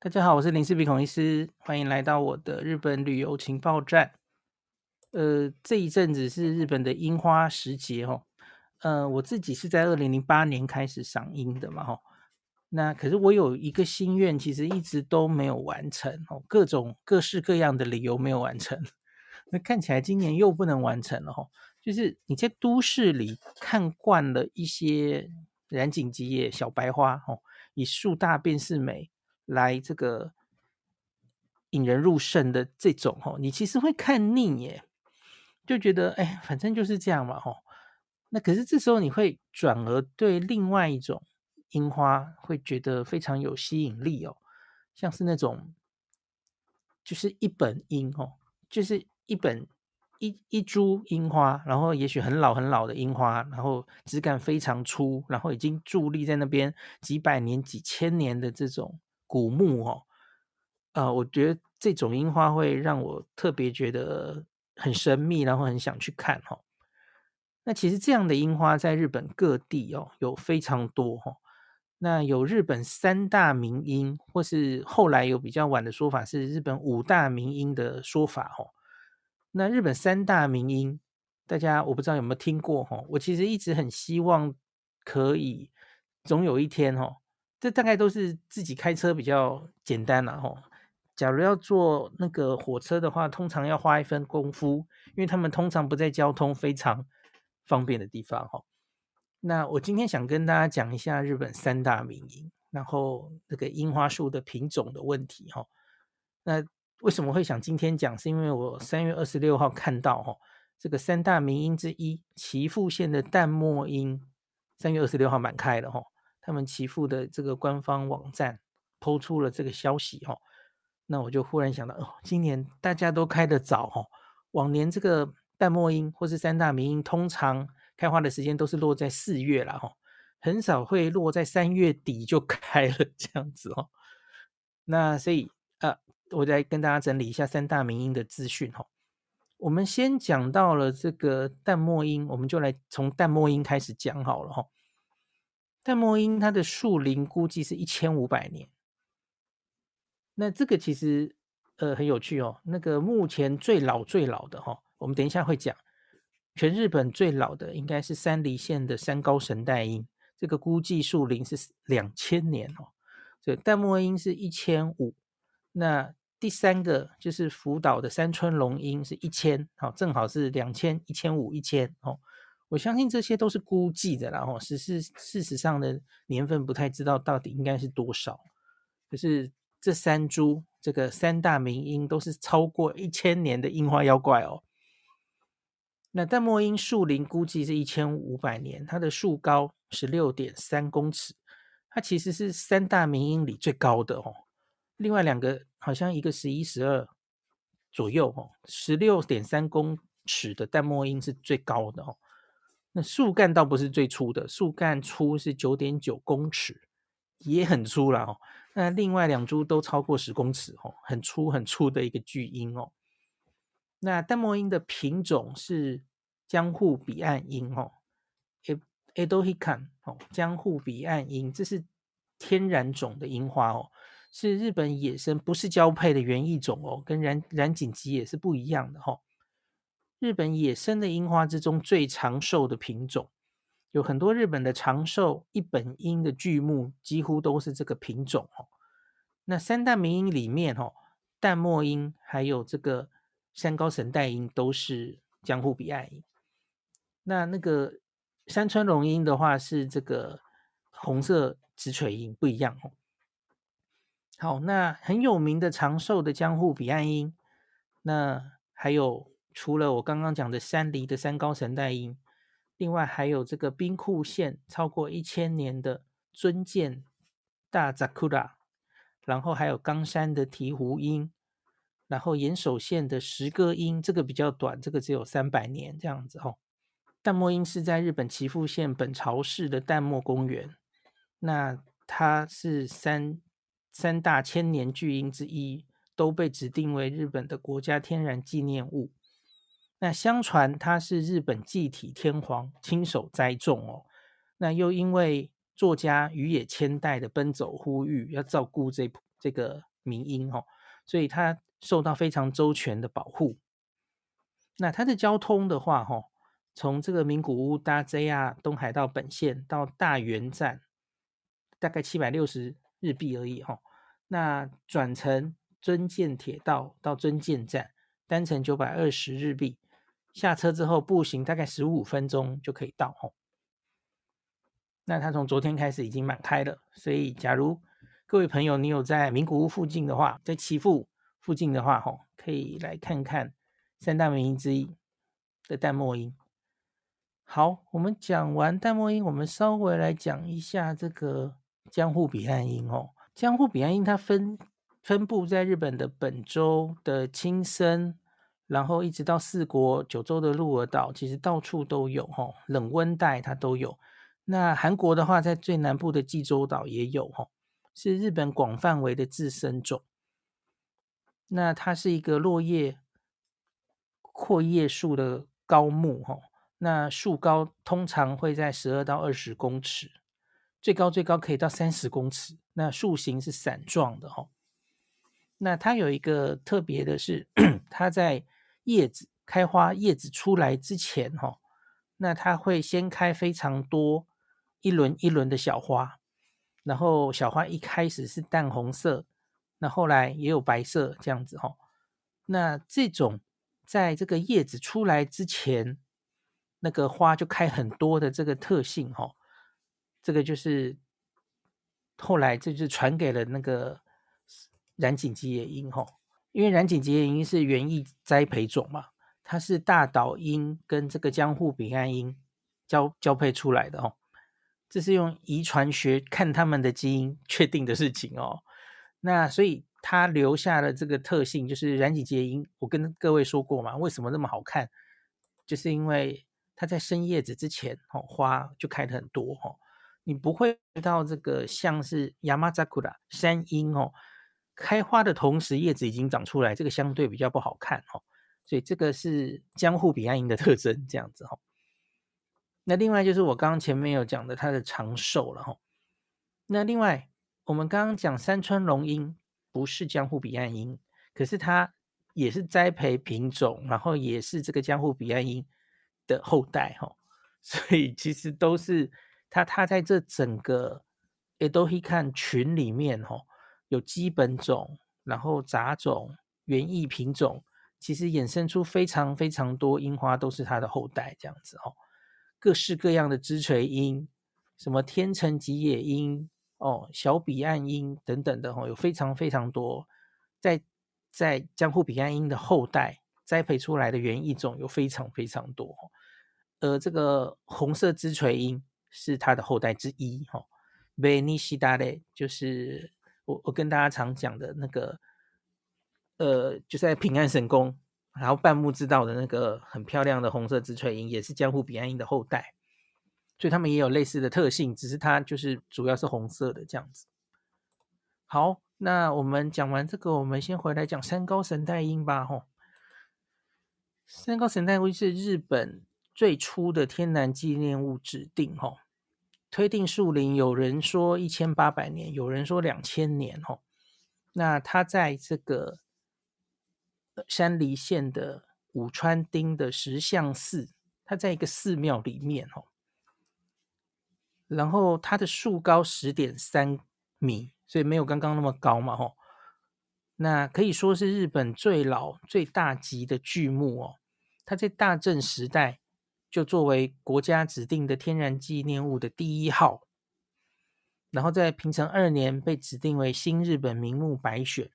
大家好，我是林氏鼻孔医师，欢迎来到我的日本旅游情报站。呃，这一阵子是日本的樱花时节哦。呃，我自己是在二零零八年开始赏樱的嘛，哈。那可是我有一个心愿，其实一直都没有完成哦，各种各式各样的理由没有完成。那看起来今年又不能完成了哈。就是你在都市里看惯了一些染井吉野小白花哦，以树大便是美。来这个引人入胜的这种哦，你其实会看腻耶，就觉得哎，反正就是这样嘛吼。那可是这时候你会转而对另外一种樱花会觉得非常有吸引力哦，像是那种就是一本樱哦，就是一本一一株樱花，然后也许很老很老的樱花，然后枝干非常粗，然后已经伫立在那边几百年、几千年的这种。古木哦，呃，我觉得这种樱花会让我特别觉得很神秘，然后很想去看哈。那其实这样的樱花在日本各地哦有非常多哈。那有日本三大名樱，或是后来有比较晚的说法是日本五大名樱的说法哈。那日本三大名樱，大家我不知道有没有听过哈。我其实一直很希望可以总有一天哈。这大概都是自己开车比较简单了吼。假如要坐那个火车的话，通常要花一分功夫，因为他们通常不在交通非常方便的地方吼。那我今天想跟大家讲一下日本三大名樱，然后那个樱花树的品种的问题吼。那为什么会想今天讲？是因为我三月二十六号看到吼，这个三大名樱之一岐阜县的淡墨樱，三月二十六号满开了吼。他们岐阜的这个官方网站抛出了这个消息哈，那我就忽然想到哦，今年大家都开得早哈，往年这个淡墨樱或是三大名樱通常开花的时间都是落在四月了哈，很少会落在三月底就 开了这样子哦。那所以啊，我再跟大家整理一下三大名樱的资讯哈。我们先讲到了这个淡墨樱，我们就来从淡墨樱开始讲好了哈。淡墨樱它的树龄估计是一千五百年，那这个其实呃很有趣哦。那个目前最老最老的哈、哦，我们等一下会讲，全日本最老的应该是山梨县的山高神代樱，这个估计树龄是两千年哦。所以淡墨樱是一千五，那第三个就是福岛的山村龙樱是一千，好，正好是两千一千五一千哦。我相信这些都是估计的啦，吼，实是事实上的年份不太知道到底应该是多少。可是这三株这个三大名樱都是超过一千年的樱花妖怪哦。那淡墨樱树龄估计是一千五百年，它的树高十六点三公尺，它其实是三大名樱里最高的哦。另外两个好像一个十一、十二左右哦，十六点三公尺的淡墨樱是最高的哦。树干倒不是最粗的，树干粗是九点九公尺，也很粗了哦。那另外两株都超过十公尺哦，很粗很粗的一个巨樱哦。那淡墨樱的品种是江户彼岸樱哦，Edo Hikan 哦，江户彼岸樱，这是天然种的樱花哦，是日本野生不是交配的园艺种哦，跟染染锦吉也是不一样的哦。日本野生的樱花之中最长寿的品种，有很多日本的长寿一本樱的巨木，几乎都是这个品种哦。那三大名樱里面哦，淡墨樱还有这个山高神代樱都是江户彼岸樱。那那个山川龙樱的话是这个红色直垂樱，不一样哦。好，那很有名的长寿的江户彼岸樱，那还有。除了我刚刚讲的山梨的山高神代樱，另外还有这个兵库县超过一千年的尊见大扎库拉，然后还有冈山的醍醐樱，然后岩手县的石歌樱，这个比较短，这个只有三百年这样子哦。淡墨樱是在日本岐阜县本朝市的淡墨公园，那它是三三大千年巨樱之一，都被指定为日本的国家天然纪念物。那相传他是日本继体天皇亲手栽种哦，那又因为作家宇野千代的奔走呼吁，要照顾这这个民音哦，所以它受到非常周全的保护。那它的交通的话，哈，从这个名古屋搭 JR 东海道本线到大原站，大概七百六十日币而已，哈。那转乘尊建铁道到尊建站，单程九百二十日币，下车之后步行大概十五分钟就可以到，吼。那它从昨天开始已经满开了，所以假如各位朋友你有在名古屋附近的话，在岐阜附近的话，吼，可以来看看。三大名音之一的淡墨音。好，我们讲完淡墨音，我们稍微来讲一下这个江户彼岸音哦。江户彼岸音它分分布在日本的本州的青森，然后一直到四国九州的鹿儿岛，其实到处都有哈。冷温带它都有。那韩国的话，在最南部的济州岛也有哈，是日本广范围的自生种。那它是一个落叶。阔叶树的高木，哈，那树高通常会在十二到二十公尺，最高最高可以到三十公尺。那树形是伞状的，哈。那它有一个特别的是，它在叶子开花、叶子出来之前，哈，那它会先开非常多一轮一轮的小花，然后小花一开始是淡红色，那后来也有白色这样子，哈。那这种。在这个叶子出来之前，那个花就开很多的这个特性哈，这个就是后来这就传给了那个染井吉野樱哈，因为染井吉野樱是园艺栽培种嘛，它是大岛樱跟这个江户彼岸樱交交配出来的哦，这是用遗传学看他们的基因确定的事情哦，那所以。它留下了这个特性，就是染井吉野樱。我跟各位说过嘛，为什么那么好看？就是因为它在生叶子之前，哦，花就开得很多，哦，你不会到这个像是 Yamazakura 山樱哦，开花的同时叶子已经长出来，这个相对比较不好看，哦，所以这个是江户彼岸樱的特征，这样子，哦，那另外就是我刚刚前面有讲的它的长寿了，哈。那另外我们刚刚讲山川龙樱。不是江户彼岸樱，可是它也是栽培品种，然后也是这个江户彼岸樱的后代哈，所以其实都是它。它在这整个 Edo Hikan 群里面哈，有基本种，然后杂种、园艺品种，其实衍生出非常非常多樱花，都是它的后代这样子哦。各式各样的枝垂樱，什么天成吉野樱。哦，小彼岸樱等等的哈，有非常非常多，在在江户彼岸樱的后代栽培出来的园艺种有非常非常多，而这个红色枝垂樱是它的后代之一哈。红しだれ就是 我我跟大家常讲的那个，呃，就在平安神宫，然后半木之道的那个很漂亮的红色枝垂樱，也是江户彼岸樱的后代。所以他们也有类似的特性，只是它就是主要是红色的这样子。好，那我们讲完这个，我们先回来讲山高神代樱吧。吼，山高神代樱是日本最初的天然纪念物指定，吼，推定树龄有人说一千八百年，有人说两千年，吼。那它在这个山梨县的武川町的石像寺，它在一个寺庙里面，吼。然后它的树高十点三米，所以没有刚刚那么高嘛，吼。那可以说是日本最老、最大级的巨木哦。它在大正时代就作为国家指定的天然纪念物的第一号，然后在平成二年被指定为新日本名木白选。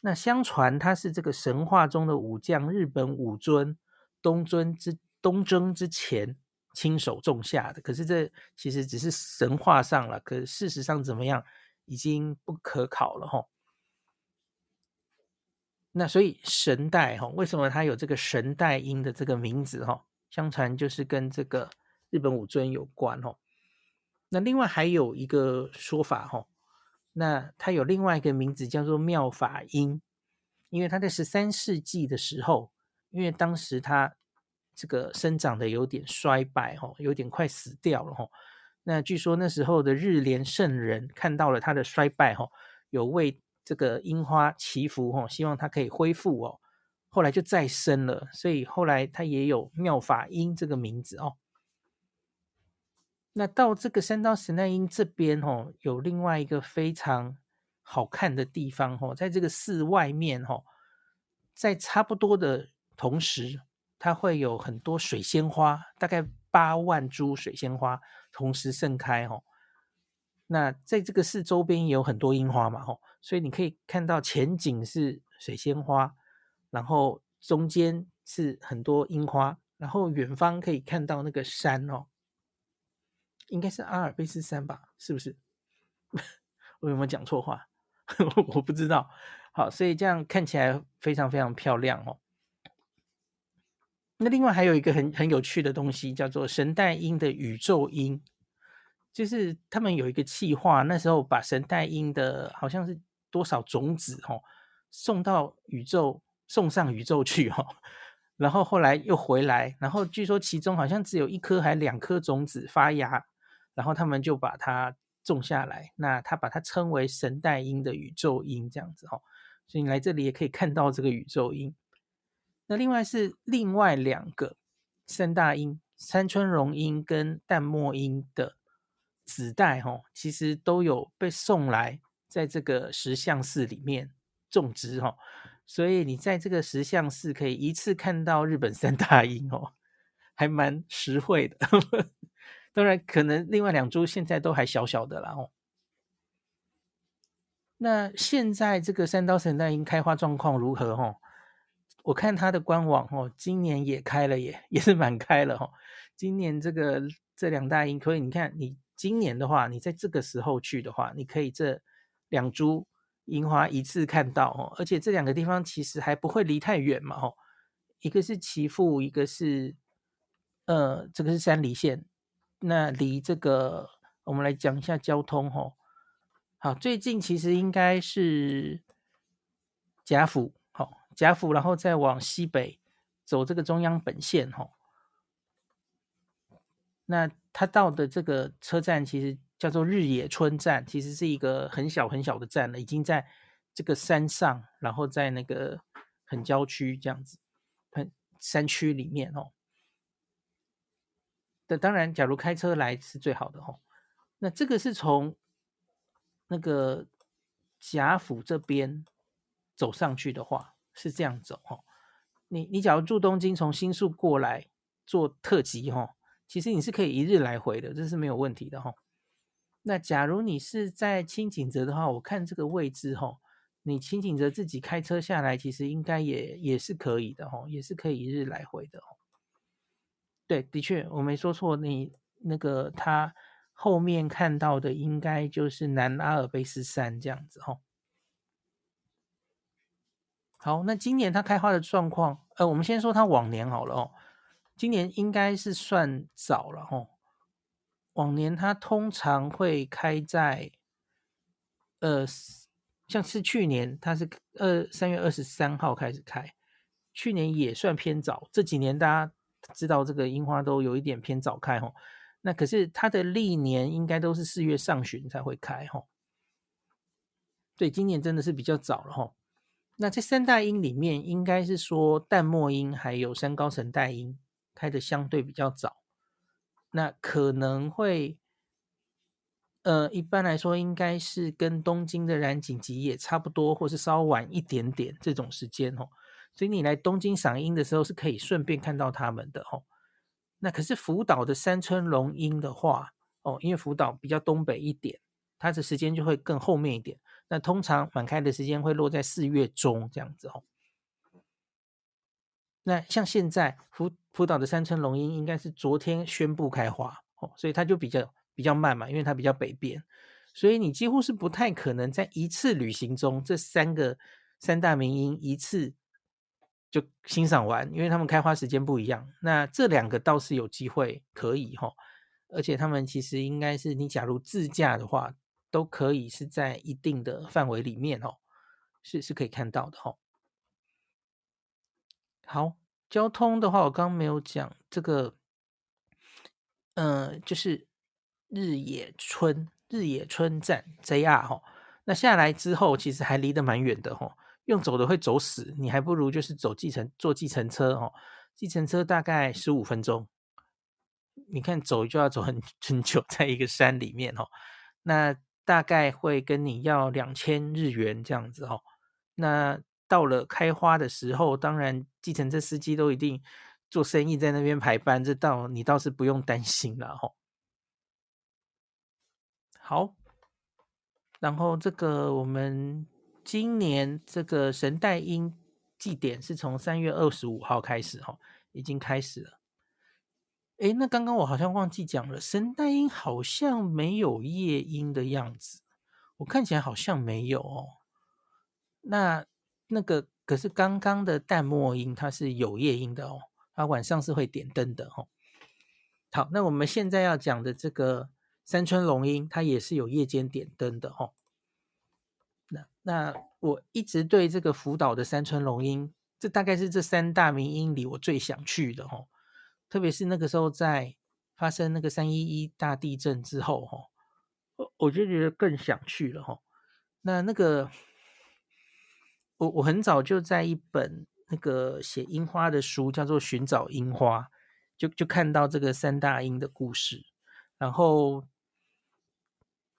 那相传它是这个神话中的武将日本武尊东尊之东征之前。亲手种下的，可是这其实只是神话上了，可事实上怎么样，已经不可考了哈。那所以神代哈，为什么它有这个神代樱的这个名字哈？相传就是跟这个日本武尊有关哦。那另外还有一个说法哈，那它有另外一个名字叫做妙法樱，因为它在十三世纪的时候，因为当时它。这个生长的有点衰败，哈，有点快死掉了，哈。那据说那时候的日莲圣人看到了它的衰败，哈，有为这个樱花祈福哦，希望它可以恢复哦。后来就再生了，所以后来它也有妙法樱这个名字哦。那到这个三刀神奈樱这边哦，有另外一个非常好看的地方哦，在这个寺外面哦，在差不多的同时，它会有很多水仙花，大概八万株水仙花同时盛开哦。那在这个寺周边也有很多樱花嘛，吼，所以你可以看到前景是水仙花，然后中间是很多樱花，然后远方可以看到那个山哦，应该是阿尔卑斯山吧？是不是？我有没有讲错话？我不知道。好，所以这样看起来非常非常漂亮哦。那另外还有一个很很有趣的东西，叫做神代樱的宇宙樱。就是他们有一个计划，那时候把神代樱的好像是多少种子哦，送到宇宙，送上宇宙去哦，然后后来又回来，然后据说其中好像只有一颗还两颗种子发芽，然后他们就把它种下来，那他把它称为神代樱的宇宙樱这样子哦，所以你来这里也可以看到这个宇宙樱。那另外是另外两个三大樱，山村荣樱跟淡墨樱的。子代哈，其实都有被送来，在这个石像寺里面种植哈，所以你在这个石像寺可以一次看到日本三大樱哦，还蛮实惠的。当然，可能另外两株现在都还小小的啦哦。那现在这个三刀神大樱开花状况如何哈？我看它的官网哦，今年也开了耶，也是满开了哈。今年这个这两大樱，可以你看你。今年的话，你在这个时候去的话，你可以这两株樱花一次看到哦，而且这两个地方其实还不会离太远嘛哦，一个是岐阜，一个是呃，这个是山梨县，那离这个我们来讲一下交通哦。好，最近其实应该是甲府，好，甲府，然后再往西北走这个中央本线哦。那他到的这个车站其实叫做日野村站，其实是一个很小很小的站了，已经在这个山上，然后在那个很郊区这样子，很山区里面哦。那当然，假如开车来是最好的哦。那这个是从那个甲府这边走上去的话，是这样走哦。你你假如住东京，从新宿过来坐特急哦。其实你是可以一日来回的，这是没有问题的哈。那假如你是在轻井泽的话，我看这个位置哈，你轻井泽自己开车下来，其实应该也也是可以的哈，也是可以一日来回的。对，的确我没说错，你那个他后面看到的应该就是南阿尔卑斯山这样子哈。好，那今年它开花的状况，呃，我们先说它往年好了哦。今年应该是算早了吼，往年它通常会开在，呃，像是去年它是二三月二十三号开始开，去年也算偏早。这几年大家知道这个樱花都有一点偏早开吼，那可是它的历年应该都是四月上旬才会开吼，对，今年真的是比较早了吼。那这三大樱里面，应该是说淡墨樱还有山高神代樱。开的相对比较早，那可能会，呃，一般来说应该是跟东京的染井吉野差不多，或是稍晚一点点这种时间哦。所以你来东京赏樱的时候是可以顺便看到他们的哦。那可是福岛的山村龙樱的话，哦，因为福岛比较东北一点，它的时间就会更后面一点。那通常满开的时间会落在四月中这样子哦。那像现在福福岛的山村龙樱应该是昨天宣布开花哦，所以它就比较比较慢嘛，因为它比较北边，所以你几乎是不太可能在一次旅行中这三个三大名樱一次就欣赏完，因为他们开花时间不一样。那这两个倒是有机会可以哈，而且他们其实应该是你假如自驾的话，都可以是在一定的范围里面哦，是是可以看到的哈。好，交通的话，我刚刚没有讲这个，嗯、呃，就是日野村日野村站 JR 哈，那下来之后，其实还离得蛮远的吼，用走的会走死，你还不如就是走计程坐计程车哦，计程车大概十五分钟，你看走就要走很很久，在一个山里面哦，那大概会跟你要两千日元这样子哦，那到了开花的时候，当然计程车司机都一定做生意在那边排班，这倒你倒是不用担心了吼。好。然后这个我们今年这个神代樱祭典是从三月二十五号开始哈，已经开始了。诶，那刚刚我好像忘记讲了，神代樱好像没有夜樱的样子，我看起来好像没有哦。那那个可是刚刚的淡墨樱它是有夜樱的哦，它晚上是会点灯的哦。好，那我们现在要讲的这个。山村龙樱它也是有夜间点灯的哦。那那我一直对这个福岛的山村龙樱，这大概是这三大名樱里我最想去的哦。特别是那个时候在发生那个三一一大地震之后哦，我我就觉得更想去了哦。那那个我我很早就在一本那个写樱花的书叫做《寻找樱花》，就就看到这个三大樱的故事，然后。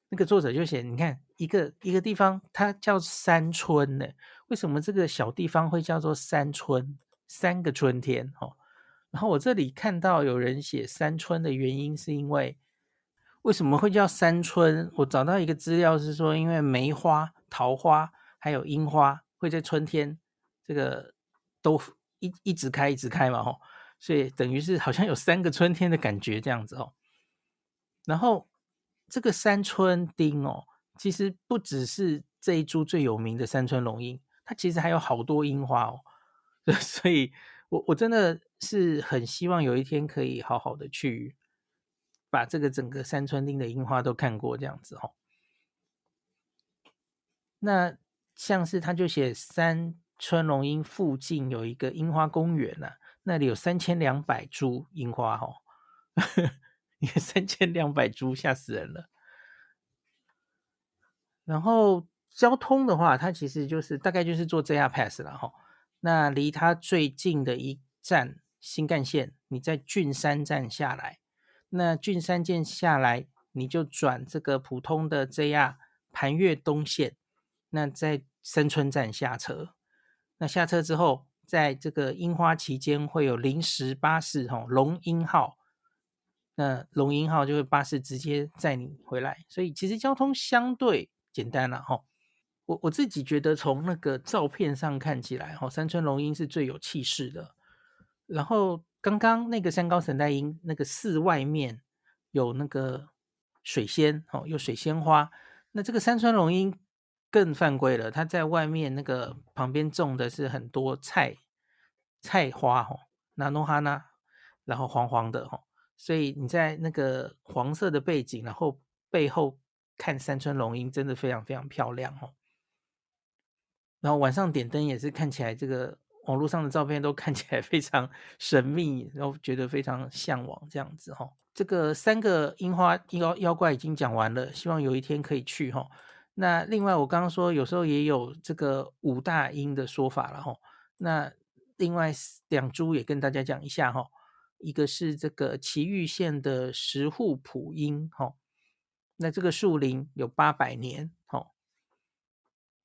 那个作者就写，你看一个一个地方，它叫山村呢？为什么这个小地方会叫做山村？三个春天哦。然后我这里看到有人写山村的原因，是因为为什么会叫山村？我找到一个资料是说，因为梅花、桃花还有樱花会在春天这个都一一直开一直开嘛，吼，所以等于是好像有三个春天的感觉这样子哦。然后。这个山村町哦，其实不只是这一株最有名的山村龙樱，它其实还有好多樱花哦。所以我我真的是很希望有一天可以好好的去把这个整个山村町的樱花都看过这样子哦。那像是他就写山村龙樱附近有一个樱花公园呐、啊，那里有三千两百株樱花哦。三千两百株，吓死人了。然后交通的话，它其实就是大概就是坐 JR Pass 了哈。那离它最近的一站新干线，你在郡山站下来，那郡山站下来，你就转这个普通的 JR 盘越东线，那在深村站下车。那下车之后，在这个樱花期间会有临时巴士哈，龙樱号。那龙樱号就会巴士直接载你回来，所以其实交通相对简单了哈。我我自己觉得从那个照片上看起来，哈，山村龙樱是最有气势的。然后刚刚那个山高神代樱，那个寺外面有那个水仙，哦，有水仙花。那这个山村龙樱更犯规了，它在外面那个旁边种的是很多菜菜花，哦，那诺哈娜，然后黄黄的，哈。所以你在那个黄色的背景，然后背后看山村龙樱，真的非常非常漂亮哦。然后晚上点灯也是看起来，这个网络上的照片都看起来非常神秘，然后觉得非常向往这样子哈。这个三个樱花妖妖怪已经讲完了，希望有一天可以去哈。那另外我刚刚说有时候也有这个五大樱的说法了哈。那另外两株也跟大家讲一下哈。一个是这个埼玉县的石户普樱，哈，那这个树龄有八百年，哈，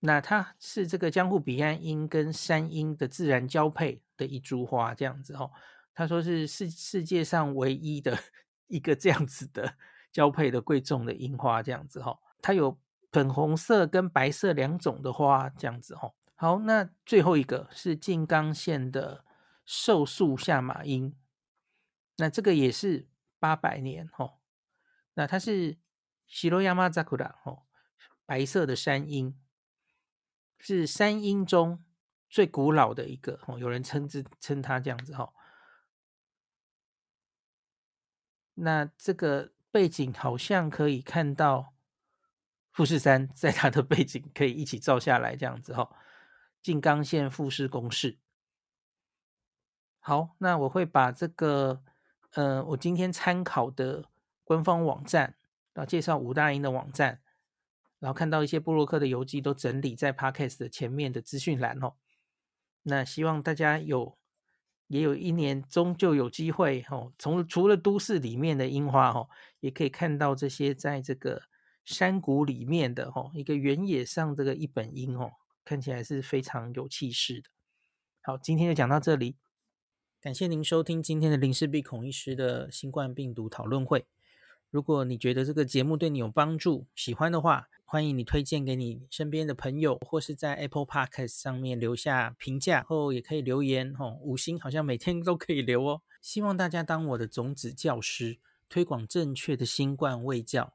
那它是这个江户彼岸樱跟山樱的自然交配的一株花，这样子，哈，他说是世世界上唯一的 一个这样子的 交配的贵重的樱花，这样子，哈，它有粉红色跟白色两种的花，这样子，哦，好，那最后一个是静冈县的寿宿下马樱。那这个也是八百年哦，那它是西罗亚马扎库拉哦，白色的山樱，是山樱中最古老的一个哦，有人称之称它这样子哈。那这个背景好像可以看到富士山，在它的背景可以一起照下来这样子哈。静冈县富士宫市。好，那我会把这个。呃，我今天参考的官方网站，啊，介绍五大樱的网站，然后看到一些布洛克的游记都整理在 Podcast 的前面的资讯栏哦。那希望大家有也有一年终究有机会哦，从除了都市里面的樱花哦，也可以看到这些在这个山谷里面的哦，一个原野上这个一本樱哦，看起来是非常有气势的。好，今天就讲到这里，感谢您收听今天的林氏璧孔医师的新冠病毒讨论会。如果你觉得这个节目对你有帮助，喜欢的话，欢迎你推荐给你身边的朋友，或是在 Apple Podcast 上面留下评价，后也可以留言哦，五星好像每天都可以留哦。希望大家当我的种子教师，推广正确的新冠卫教，